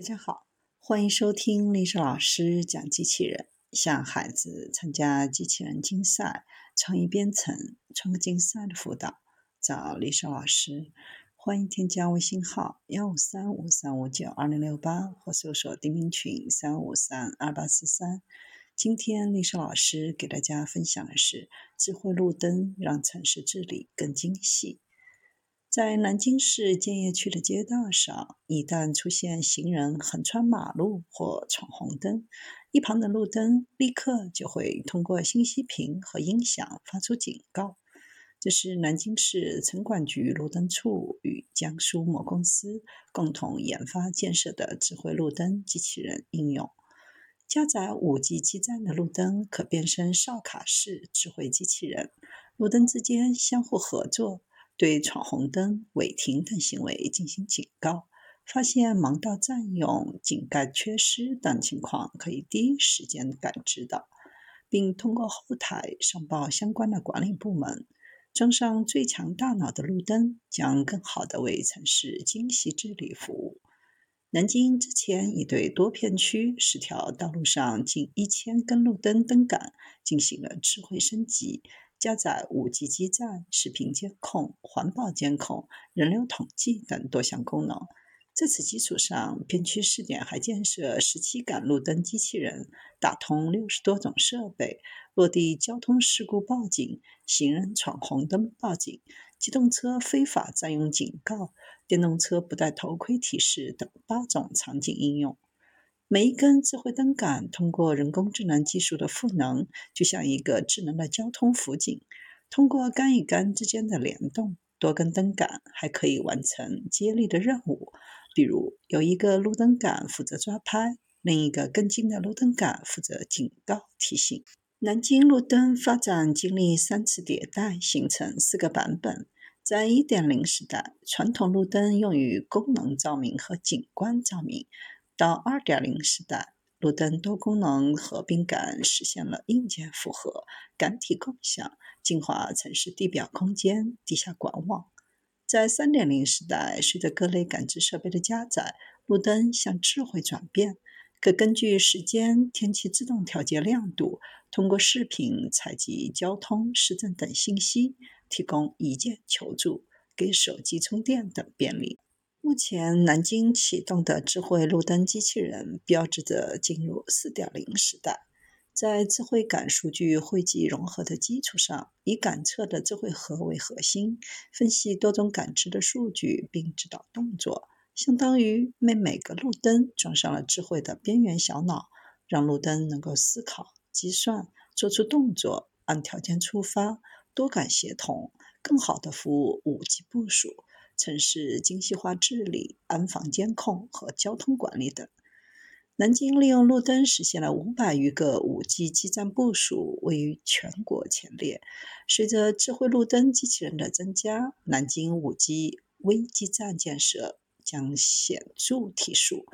大家好，欢迎收听历史老师讲机器人。向孩子参加机器人竞赛、创意编程、创客竞赛的辅导，找历史老师。欢迎添加微信号幺五三五三五九二零六八，或搜索钉钉群三五三二八四三。今天历史老师给大家分享的是：智慧路灯让城市治理更精细。在南京市建邺区的街道上，一旦出现行人横穿马路或闯红灯，一旁的路灯立刻就会通过信息屏和音响发出警告。这是南京市城管局路灯处与江苏某公司共同研发建设的智慧路灯机器人应用。加载 5G 基站的路灯可变身哨卡式智慧机器人，路灯之间相互合作。对闯红灯、违停等行为进行警告，发现盲道占用、井盖缺失等情况，可以第一时间感知到，并通过后台上报相关的管理部门。装上最强大脑的路灯，将更好地为城市精细治理服务。南京之前已对多片区十条道路上近一千根路灯灯杆进行了智慧升级。加载 5G 基站、视频监控、环保监控、人流统计等多项功能。在此基础上，片区试点还建设十七杆路灯机器人，打通六十多种设备，落地交通事故报警、行人闯红灯报警、机动车非法占用警告、电动车不戴头盔提示等八种场景应用。每一根智慧灯杆通过人工智能技术的赋能，就像一个智能的交通辅警。通过杆与杆之间的联动，多根灯杆还可以完成接力的任务。比如，有一个路灯杆负责抓拍，另一个跟进的路灯杆负责警告提醒。南京路灯发展经历三次迭代，形成四个版本。在1.0时代，传统路灯用于功能照明和景观照明。到2.0时代，路灯多功能和并杆实现了硬件复合、杆体共享，进化城市地表空间、地下管网。在3.0时代，随着各类感知设备的加载，路灯向智慧转变，可根据时间、天气自动调节亮度，通过视频采集交通、市政等信息，提供一键求助、给手机充电等便利。目前，南京启动的智慧路灯机器人标志着进入4.0时代。在智慧感数据汇集融合的基础上，以感测的智慧核为核心，分析多种感知的数据并指导动作，相当于为每个路灯装上了智慧的边缘小脑，让路灯能够思考、计算、做出动作，按条件触发，多感协同，更好地服务五 G 部署。城市精细化治理、安防监控和交通管理等。南京利用路灯实现了五百余个 5G 基站部署，位于全国前列。随着智慧路灯机器人的增加，南京 5G 微基站建设将显著提速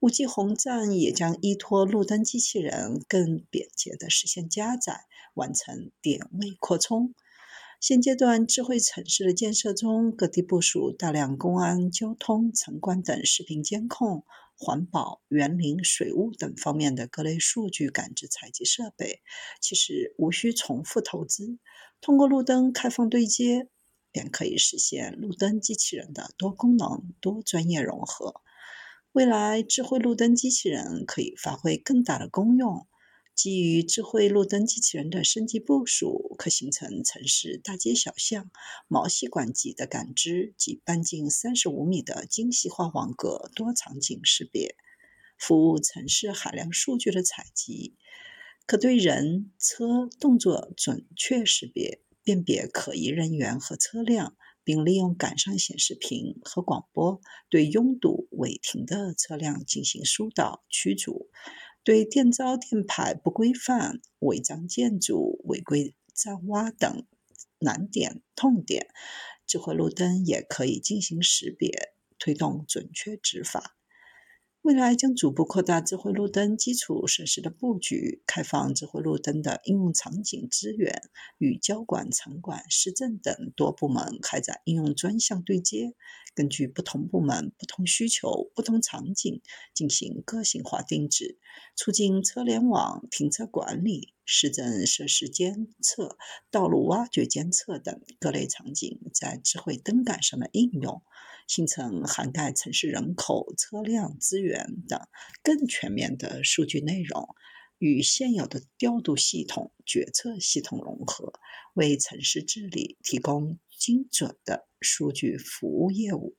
，5G 红站也将依托路灯机器人，更便捷地实现加载，完成点位扩充。现阶段，智慧城市的建设中，各地部署大量公安、交通、城管等视频监控、环保、园林、水务等方面的各类数据感知采集设备。其实无需重复投资，通过路灯开放对接，便可以实现路灯机器人的多功能、多专业融合。未来，智慧路灯机器人可以发挥更大的功用。基于智慧路灯机器人的升级部署，可形成城市大街小巷毛细管级的感知及半径三十五米的精细化网格多场景识别，服务城市海量数据的采集，可对人车动作准确识别，辨别可疑人员和车辆，并利用杆上显示屏和广播对拥堵违停的车辆进行疏导驱逐。对电招电牌不规范、违章建筑、违规占挖等难点、痛点，智慧路灯也可以进行识别，推动准确执法。未来将逐步扩大智慧路灯基础设施的布局，开放智慧路灯的应用场景资源，与交管、城管、市政等多部门开展应用专项对接，根据不同部门不同需求、不同场景进行个性化定制，促进车联网、停车管理。市政设施监测、道路挖掘监测等各类场景在智慧灯杆上的应用，形成涵盖城市人口、车辆、资源等更全面的数据内容，与现有的调度系统、决策系统融合，为城市治理提供精准的数据服务业务。